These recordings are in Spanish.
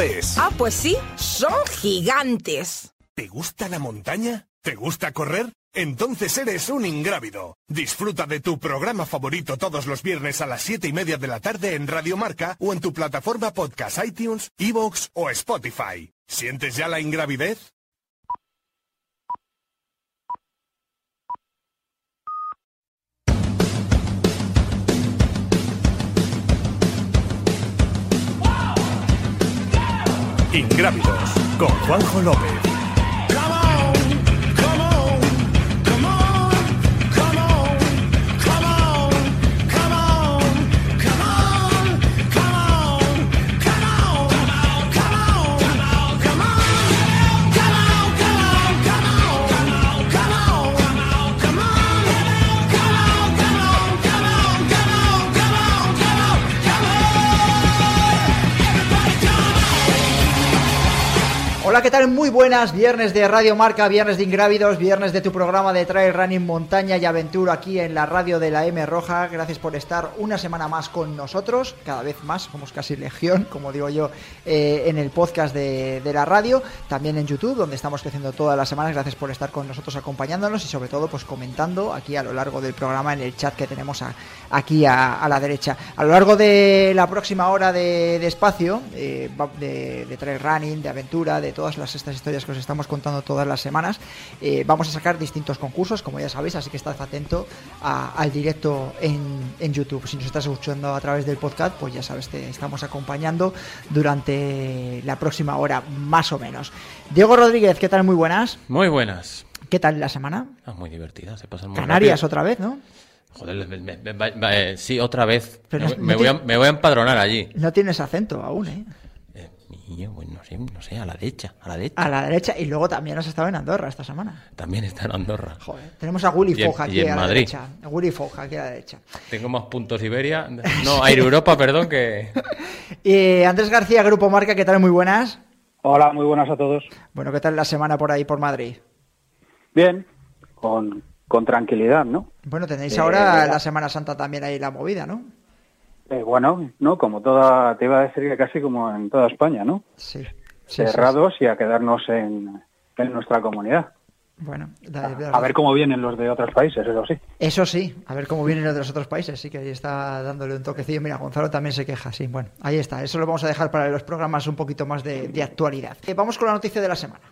es. Ah, pues sí, son gigantes. ¿Te gusta la montaña? ¿Te gusta correr? Entonces eres un ingrávido. Disfruta de tu programa favorito todos los viernes a las 7 y media de la tarde en Radio Marca o en tu plataforma podcast iTunes, Evox o Spotify. ¿Sientes ya la ingravidez? Ingrávidos con Juanjo López. ¿Qué tal? Muy buenas. Viernes de Radio Marca, viernes de Ingrávidos, viernes de tu programa de Trail Running Montaña y Aventura aquí en la radio de la M Roja. Gracias por estar una semana más con nosotros, cada vez más, somos casi legión, como digo yo, eh, en el podcast de, la radio, también en YouTube, donde estamos creciendo todas las semanas. Gracias por estar con nosotros acompañándonos y sobre todo pues comentando aquí a lo largo del programa en el chat que tenemos aquí a, la derecha. A lo largo de la próxima hora de, espacio, eh, de, Trail Running, de aventura, de todo todas las, estas historias que os estamos contando todas las semanas. Eh, vamos a sacar distintos concursos, como ya sabéis, así que estad atento al directo en, en, YouTube. Si nos estás escuchando a través del podcast, pues ya sabes, te estamos acompañando durante la próxima hora, más o menos. Diego Rodríguez, ¿qué tal? Muy buenas. Muy buenas. ¿Qué tal la semana? Ah, muy divertida, se pasan muy Canarias otra vez, ¿no? Joder, eh, sí, otra vez. me, voy a, me voy a empadronar allí. No tienes acento aún, ¿eh? Pues no sé, no sé, a la derecha, a la derecha. A la derecha, y luego también has estado en Andorra esta semana. También está en Andorra. Joder, tenemos a Willy Foja aquí a la derecha. Willy Foja aquí a la derecha. Tengo más puntos Iberia, no, Air Europa, perdón, que... y Andrés García, Grupo Marca, ¿qué tal? Muy buenas. Hola, muy buenas a todos. Bueno, ¿qué tal la semana por ahí, por Madrid? Bien, con, con tranquilidad, ¿no? Bueno, tenéis ahora la Semana Santa también ahí la movida, ¿no? Eh, bueno, no, como toda, te iba a decir que casi como en toda España, ¿no? Sí. Cerrados y a quedarnos en, nuestra comunidad. Bueno, a, ver cómo vienen los de otros países, eso sí. Eso sí, a ver cómo vienen los de los otros países, sí que ahí está dándole un toquecillo. Mira, Gonzalo también se queja, sí. Bueno, ahí está, eso lo vamos a dejar para los programas un poquito más de, de actualidad. Eh, vamos con la noticia de la semana.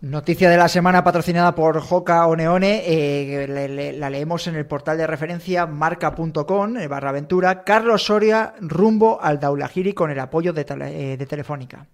Noticia de la semana patrocinada por Joca Oneone, eh, la leemos en el portal de referencia marca.com, eh, Carlos Soria rumbo al Daulagiri con el apoyo de, eh, de Telefónica.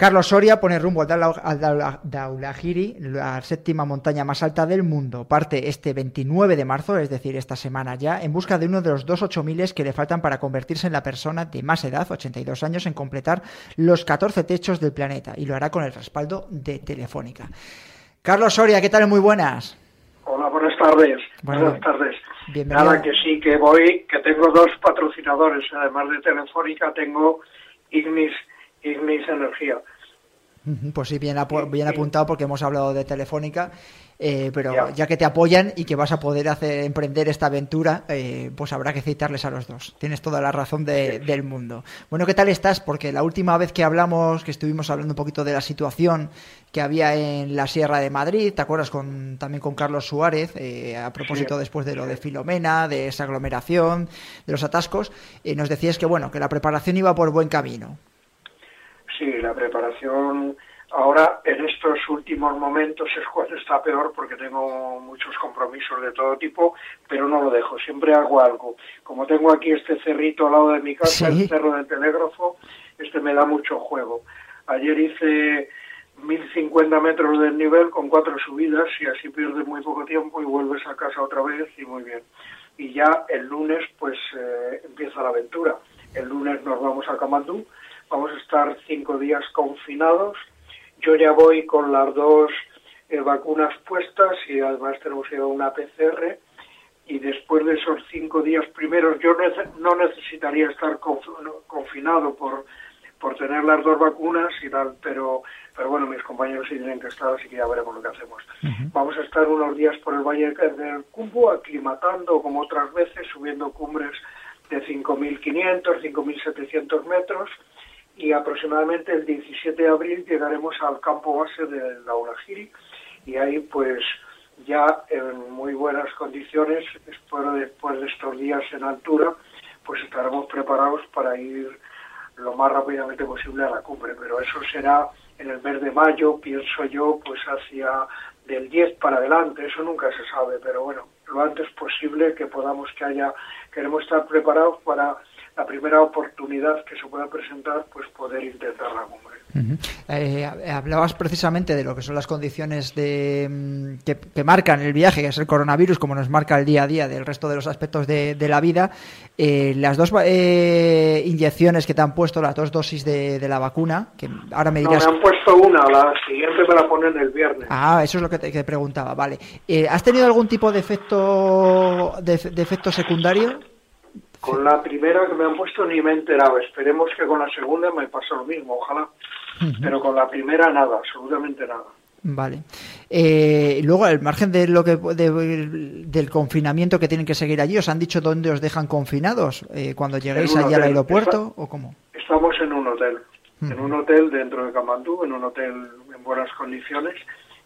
Carlos Soria pone rumbo al Daulagiri, la séptima montaña más alta del mundo. Parte este 29 de marzo, es decir, esta semana ya, en busca de uno de los dos ocho miles que le faltan para convertirse en la persona de más edad, 82 años, en completar los 14 techos del planeta. Y lo hará con el respaldo de Telefónica. Carlos Soria, ¿qué tal? Muy buenas. Hola, buenas tardes. buenas tardes. Nada, que sí, que voy, que tengo dos patrocinadores. Además de Telefónica, tengo Ignis Ignis Energía. Pues sí, bien, bien apuntado porque hemos hablado de Telefónica, eh, pero ya. que te apoyan y que vas a poder hacer emprender esta aventura, eh, pues habrá que citarles a los dos. Tienes toda la razón del mundo. Bueno, ¿qué tal estás? Porque la última vez que hablamos, que estuvimos hablando un poquito de la situación que había en la Sierra de Madrid, ¿te acuerdas con, también con Carlos Suárez, eh, a propósito después de lo de Filomena, de esa aglomeración, de los atascos, nos decías que bueno, que la preparación iba por buen camino. Sí, la preparación ahora en estos últimos momentos es cuando está peor porque tengo muchos compromisos de todo tipo, pero no lo dejo, siempre hago algo. Como tengo aquí este cerrito al lado de mi casa, el cerro del telégrafo, este me da mucho juego. Ayer hice 1050 metros del nivel con cuatro subidas y así pierdes muy poco tiempo y vuelves a casa otra vez y muy bien. Y ya el lunes pues eh, empieza la aventura. El lunes nos vamos a Camandú vamos a estar cinco días confinados. Yo ya voy con las dos eh, vacunas puestas y además tenemos ya una PCR y después de esos cinco días primeros yo no necesitaría estar confinado por, por tener las dos vacunas y tal, pero, pero bueno, mis compañeros sí tienen que estar, así que ya veremos lo que hacemos. Vamos a estar unos días por el Valle del Cumbo, aclimatando como otras veces, subiendo cumbres de 5.500, 5.700 metros y aproximadamente el 17 de abril llegaremos al campo base de la Ulajiri y ahí pues ya en muy buenas condiciones, de, después de estos días en altura, pues estaremos preparados para ir lo más rápidamente posible a la cumbre, pero eso será en el mes de mayo, pienso yo, pues hacia del 10 para adelante, eso nunca se sabe, pero bueno, lo antes posible que podamos que haya, queremos estar preparados para la primera oportunidad que se pueda presentar, pues poder intentar la cumbre. Eh, hablabas precisamente de lo que son las condiciones de, mm, que, marcan el viaje, que es el coronavirus, como nos marca el día a día del resto de los aspectos de, la vida. Eh, las dos eh, inyecciones que te han puesto, las dos dosis de, la vacuna, que ahora me dirás... No, me han puesto una, la siguiente me la ponen el viernes. Ah, eso es lo que te preguntaba, vale. ¿Has tenido algún tipo de efecto, de efecto secundario? Con la primera que me han puesto ni me he enterado. Esperemos que con la segunda me pase lo mismo, ojalá. Pero con la primera nada, absolutamente nada. Vale. Eh, luego, al margen de lo que del confinamiento que tienen que seguir allí, ¿os han dicho dónde os dejan confinados? Eh, ¿Cuando lleguéis allí al aeropuerto o cómo? Estamos en un hotel. En un hotel dentro de Kamandú, en un hotel en buenas condiciones,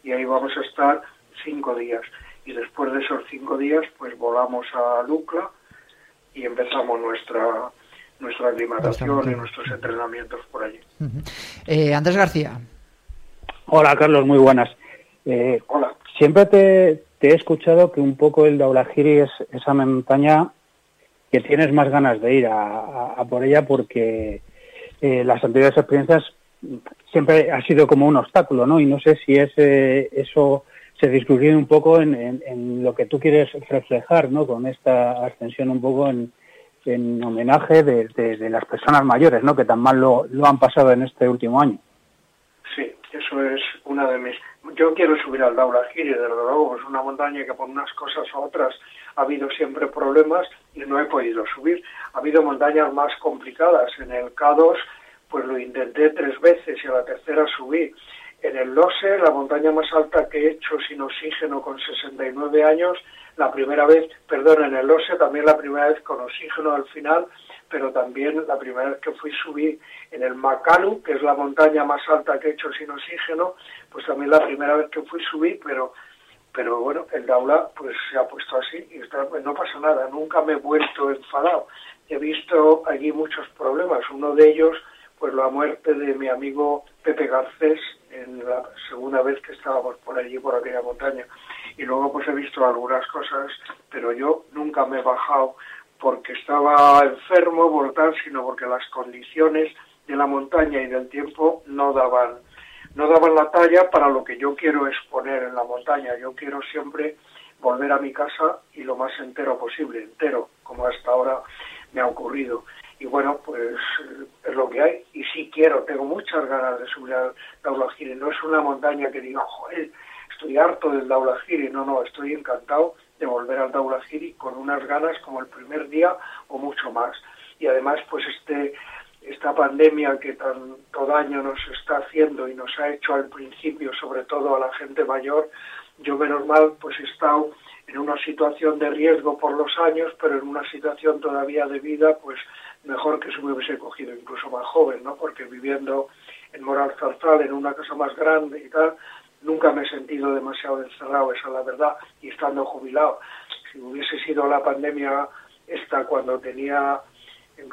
y ahí vamos a estar cinco días. Y después de esos cinco días, pues volamos a Lucla, y empezamos nuestra nuestra aclimatación y nuestros entrenamientos por allí. Eh, Andrés García. Hola Carlos, muy buenas. Eh, Hola. Siempre te, he escuchado que un poco el Daulagiri es esa montaña que tienes más ganas de ir a, por ella porque eh, las anteriores experiencias siempre ha sido como un obstáculo, ¿no? Y no sé si es eso se discutió un poco en, lo que tú quieres reflejar, ¿no? Con esta ascensión un poco en, homenaje de, las personas mayores, ¿no? Que tan mal lo, han pasado en este último año. Sí, eso es una de mis... Yo quiero subir al Daura Giri, desde luego, es una montaña que por unas cosas u otras ha habido siempre problemas y no he podido subir. Ha habido montañas más complicadas. En el K2, pues lo intenté tres veces y a la tercera subí. En el Lose, la montaña más alta que he hecho sin oxígeno con 69 años, la primera vez, perdón, en el Lose también la primera vez con oxígeno al final, pero también la primera vez que fui subí en el Makalu, que es la montaña más alta que he hecho sin oxígeno, pues también la primera vez que fui subí, pero pero bueno, el Daula pues se ha puesto así y pues, no pasa nada, nunca me he vuelto enfadado. He visto allí muchos problemas, uno de ellos pues la muerte de mi amigo Pepe Garcés en la segunda vez que estábamos por allí, por aquella montaña. Y luego pues he visto algunas cosas, pero yo nunca me he bajado porque estaba enfermo por tal, sino porque las condiciones de la montaña y del tiempo no daban no daban la talla para lo que yo quiero exponer en la montaña. Yo quiero siempre volver a mi casa y lo más entero posible, entero, como hasta ahora me ha ocurrido y bueno, pues es lo que hay. Y sí quiero, tengo muchas ganas de subir al Daulagiri. No es una montaña que diga, joder, estoy harto del Daulagiri. No, no, estoy encantado de volver al Daulagiri con unas ganas como el primer día o mucho más. Y además, pues este esta pandemia que tanto daño nos está haciendo y nos ha hecho al principio, sobre todo a la gente mayor, yo menos mal pues he estado en una situación de riesgo por los años, pero en una situación todavía de vida, pues mejor que si me hubiese cogido incluso más joven, ¿no? Porque viviendo en Moral Zarzal, en una casa más grande y tal, nunca me he sentido demasiado encerrado, esa es la verdad, y estando jubilado. Si hubiese sido la pandemia esta cuando tenía,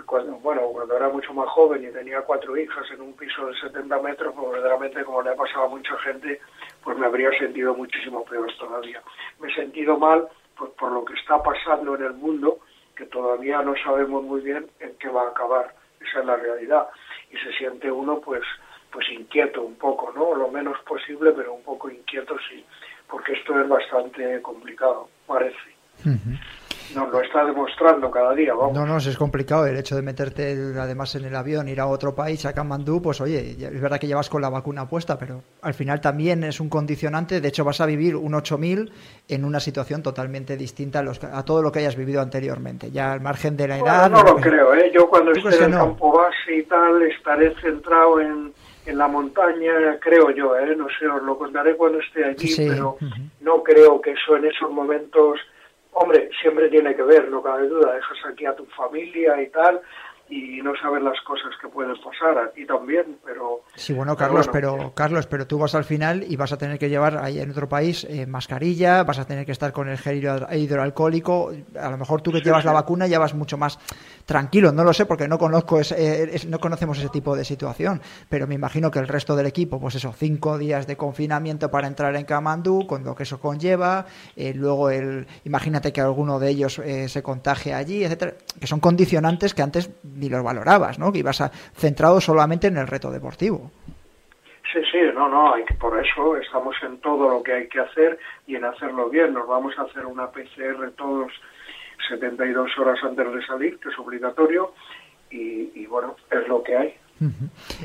cuando, bueno, cuando era mucho más joven y tenía cuatro hijas en un piso de 70 metros, pues verdaderamente como le ha pasado a mucha gente, pues me habría sentido muchísimo peor todavía. Me he sentido mal pues por lo que está pasando en el mundo, que todavía no sabemos muy bien en qué va a acabar. Esa es la realidad. Y se siente uno pues pues inquieto un poco, ¿no? Lo menos posible, pero un poco inquieto sí, porque esto es bastante complicado, parece. No, lo está demostrando cada día, vamos. No, no, es complicado el hecho de meterte además en el avión, ir a otro país, a Kamandú, pues oye, es verdad que llevas con la vacuna puesta, pero al final también es un condicionante, de hecho vas a vivir un 8000 en una situación totalmente distinta a, los, a todo lo que hayas vivido anteriormente, ya al margen de la edad... no lo creo, ¿eh? yo cuando esté en el campo base y tal estaré centrado en en la montaña, creo yo, ¿eh? no sé, os lo contaré cuando esté allí, pero no creo que eso en esos momentos, hombre, siempre tiene que ver, no cabe duda, dejas aquí a tu familia y tal, y no sabes las cosas que pueden pasar aquí también, pero... Sí, bueno, Carlos, pero, Carlos, pero tú vas al final y vas a tener que llevar ahí en otro país eh, mascarilla, vas a tener que estar con el gel hidroalcohólico, a lo mejor tú que llevas la vacuna ya vas mucho más tranquilo, no lo sé porque no conozco eh, no conocemos ese tipo de situación, pero me imagino que el resto del equipo, pues eso, cinco días de confinamiento para entrar en Kamandú, con lo que eso conlleva, eh, luego el, imagínate que alguno de ellos se contagie allí, etcétera, que son condicionantes que antes ni los valorabas, ¿no? Que ibas a, centrado solamente en el reto deportivo. Sí, sí, no, no, hay que, por eso estamos en todo lo que hay que hacer y en hacerlo bien. Nos vamos a hacer una PCR todos 72 horas antes de salir, que es obligatorio, y bueno, es lo que hay.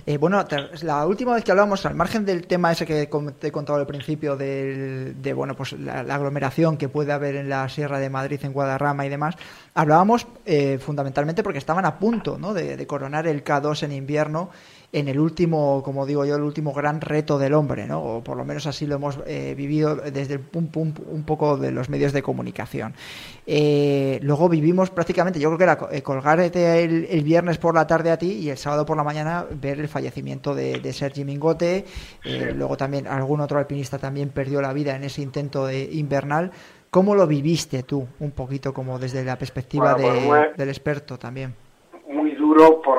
Eh, bueno, la última vez que hablamos, al margen del tema ese que te he contado al principio, de, bueno, pues la, aglomeración que puede haber en la Sierra de Madrid, en Guadarrama y demás, hablábamos eh, fundamentalmente porque estaban a punto de, de, coronar el K2 en invierno en el último, como digo yo, el último gran reto del hombre, ¿no? O por lo menos así lo hemos eh, vivido desde el pum, pum, un poco de los medios de comunicación. Eh, luego vivimos prácticamente, yo creo que era eh, colgarte el, viernes por la tarde a ti y el sábado por la mañana ver el fallecimiento de, Sergi Mingote. luego también algún otro alpinista también perdió la vida en ese intento de invernal. ¿Cómo lo viviste tú, un poquito como desde la perspectiva pues del experto también? Muy duro por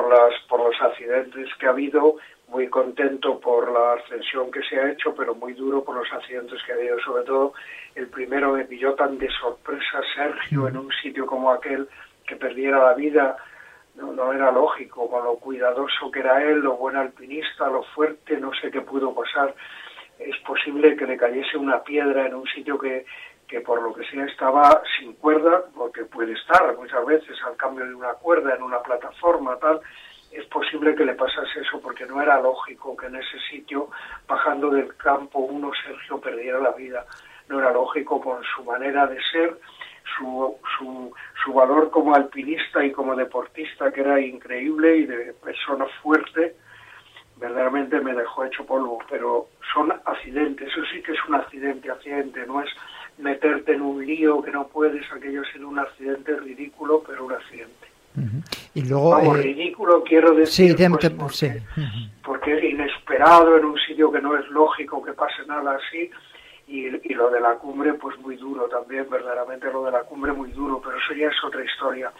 accidentes que ha habido, muy contento por la ascensión que se ha hecho, pero muy duro por los accidentes que ha habido. Sobre todo, el primero me pilló tan de sorpresa Sergio en un sitio como aquel que perdiera la vida. No, era lógico, con lo cuidadoso que era él, lo buen alpinista, lo fuerte, no sé qué pudo pasar. Es posible que le cayese una piedra en un sitio que, que por lo que sea estaba sin cuerda, porque puede estar muchas veces al cambio de una cuerda en una plataforma, tal, es posible que le pasase eso, porque no era lógico que en ese sitio, bajando del campo, uno, Sergio, perdiera la vida. No era lógico con su manera de ser, su, su, su valor como alpinista y como deportista, que era increíble y de persona fuerte, verdaderamente me dejó hecho polvo. Pero son accidentes, eso sí que es un accidente, accidente, no es meterte en un lío que no puedes, aquello es un accidente ridículo, pero un accidente. Y luego, eh, ridículo quiero decir, pues, porque, es inesperado en un sitio que no es lógico que pase nada así, y, lo de la cumbre pues muy duro también, verdaderamente lo de la cumbre muy duro, pero eso ya es otra historia.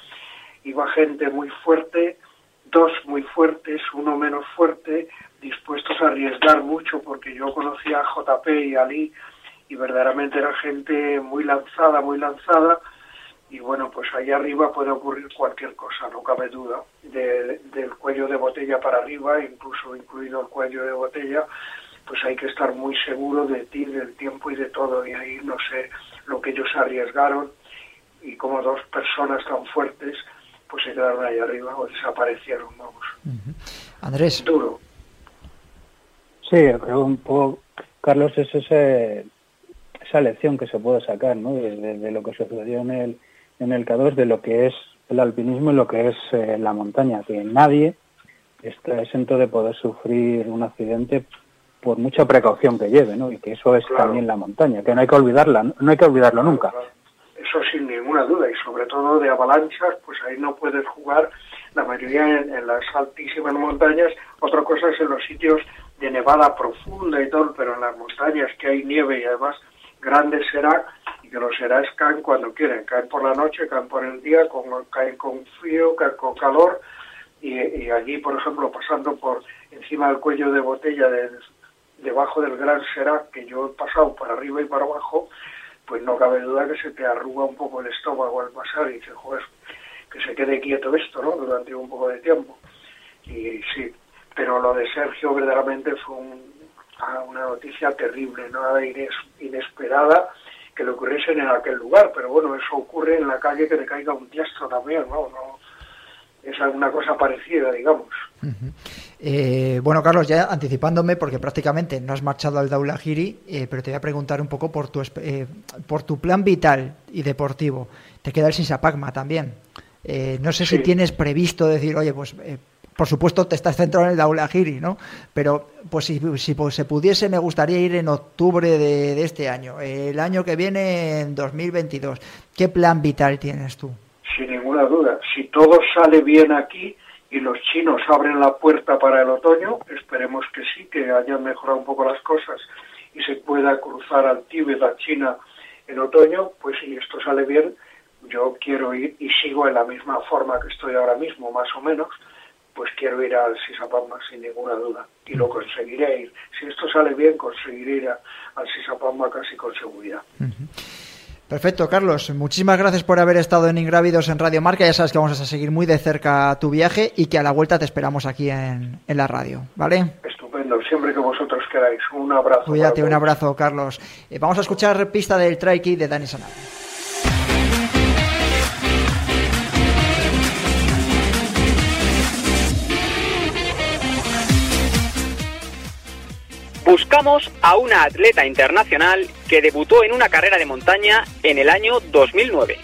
Iba gente muy fuerte, dos muy fuertes, uno menos fuerte, dispuestos a arriesgar mucho, porque yo conocía a JP y a Ali, y verdaderamente era gente muy lanzada, muy lanzada, y bueno, pues ahí arriba puede ocurrir cualquier cosa, no cabe duda, del cuello de botella para arriba, incluso incluido el cuello de botella, pues hay que estar muy seguro de ti, del tiempo y de todo, y ahí no sé lo que ellos arriesgaron y como dos personas tan fuertes pues se quedaron ahí arriba o desaparecieron, vamos. Andrés. Duro. Sí, un poco, Carlos, es ese, esa lección que se puede sacar ¿no? de lo que sucedió en el, en el K2 de lo que es el alpinismo y lo que es eh, la montaña, que nadie está exento de poder sufrir un accidente por mucha precaución que lleve, ¿no? Y que eso es también la montaña, que no hay que olvidarla, no hay que olvidarlo nunca. Eso sin ninguna duda, y sobre todo de avalanchas, pues ahí no puedes jugar la mayoría en, las altísimas montañas, otra cosa es en los sitios de nevada profunda y todo, pero en las montañas que hay nieve y además grandes será, y que los serás caen cuando quieren, caen por la noche, caen por el día, con, caen con frío, caen con calor, y, allí, por ejemplo, pasando por encima del cuello de botella de, debajo del Gran Serac, que yo he pasado para arriba y para abajo, pues no cabe duda que se te arruga un poco el estómago al pasar y dices, joder, que se quede quieto esto, ¿no? Durante un poco de tiempo. Y sí, pero lo de Sergio verdaderamente fue ah, una noticia terrible, nada inesperada que le ocurriese en aquel lugar, pero bueno, eso ocurre en la calle que le caiga un diestro también, ¿no? no es alguna cosa parecida, digamos. Eh, bueno, Carlos, ya anticipándome, porque prácticamente no has marchado al Daulahiri, eh, pero te voy a preguntar un poco por tu, eh, por tu plan vital y deportivo. Te queda el Sinsapagma también. Eh, no sé si tienes previsto decir, oye, pues por supuesto te estás centrado en el Daulahiri, ¿no? Pero pues si, si pues, se pudiese, me gustaría ir en octubre de, de este año, el año que viene, en 2022. ¿Qué plan vital tienes tú? Sin ninguna duda. Si todo sale bien aquí, y los chinos abren la puerta para el otoño, esperemos que sí, que hayan mejorado un poco las cosas y se pueda cruzar al Tíbet, a China en otoño, pues si esto sale bien, yo quiero ir y sigo en la misma forma que estoy ahora mismo, más o menos, pues quiero ir al Sisapamba sin ninguna duda y lo conseguiré ir. Si esto sale bien, conseguiré ir al Sisapamba casi con seguridad. Perfecto, Carlos. Muchísimas gracias por haber estado en Ingrávidos en Radio Marca. Ya sabes que vamos a seguir muy de cerca tu viaje y que a la vuelta te esperamos aquí en, la radio, ¿vale? Estupendo, siempre que vosotros queráis. Un abrazo. Cuídate, un abrazo, Carlos. Eh, vamos a escuchar pista del Trike de Dani Sanabria. Buscamos a una atleta internacional que debutó en una carrera de montaña en el año 2009.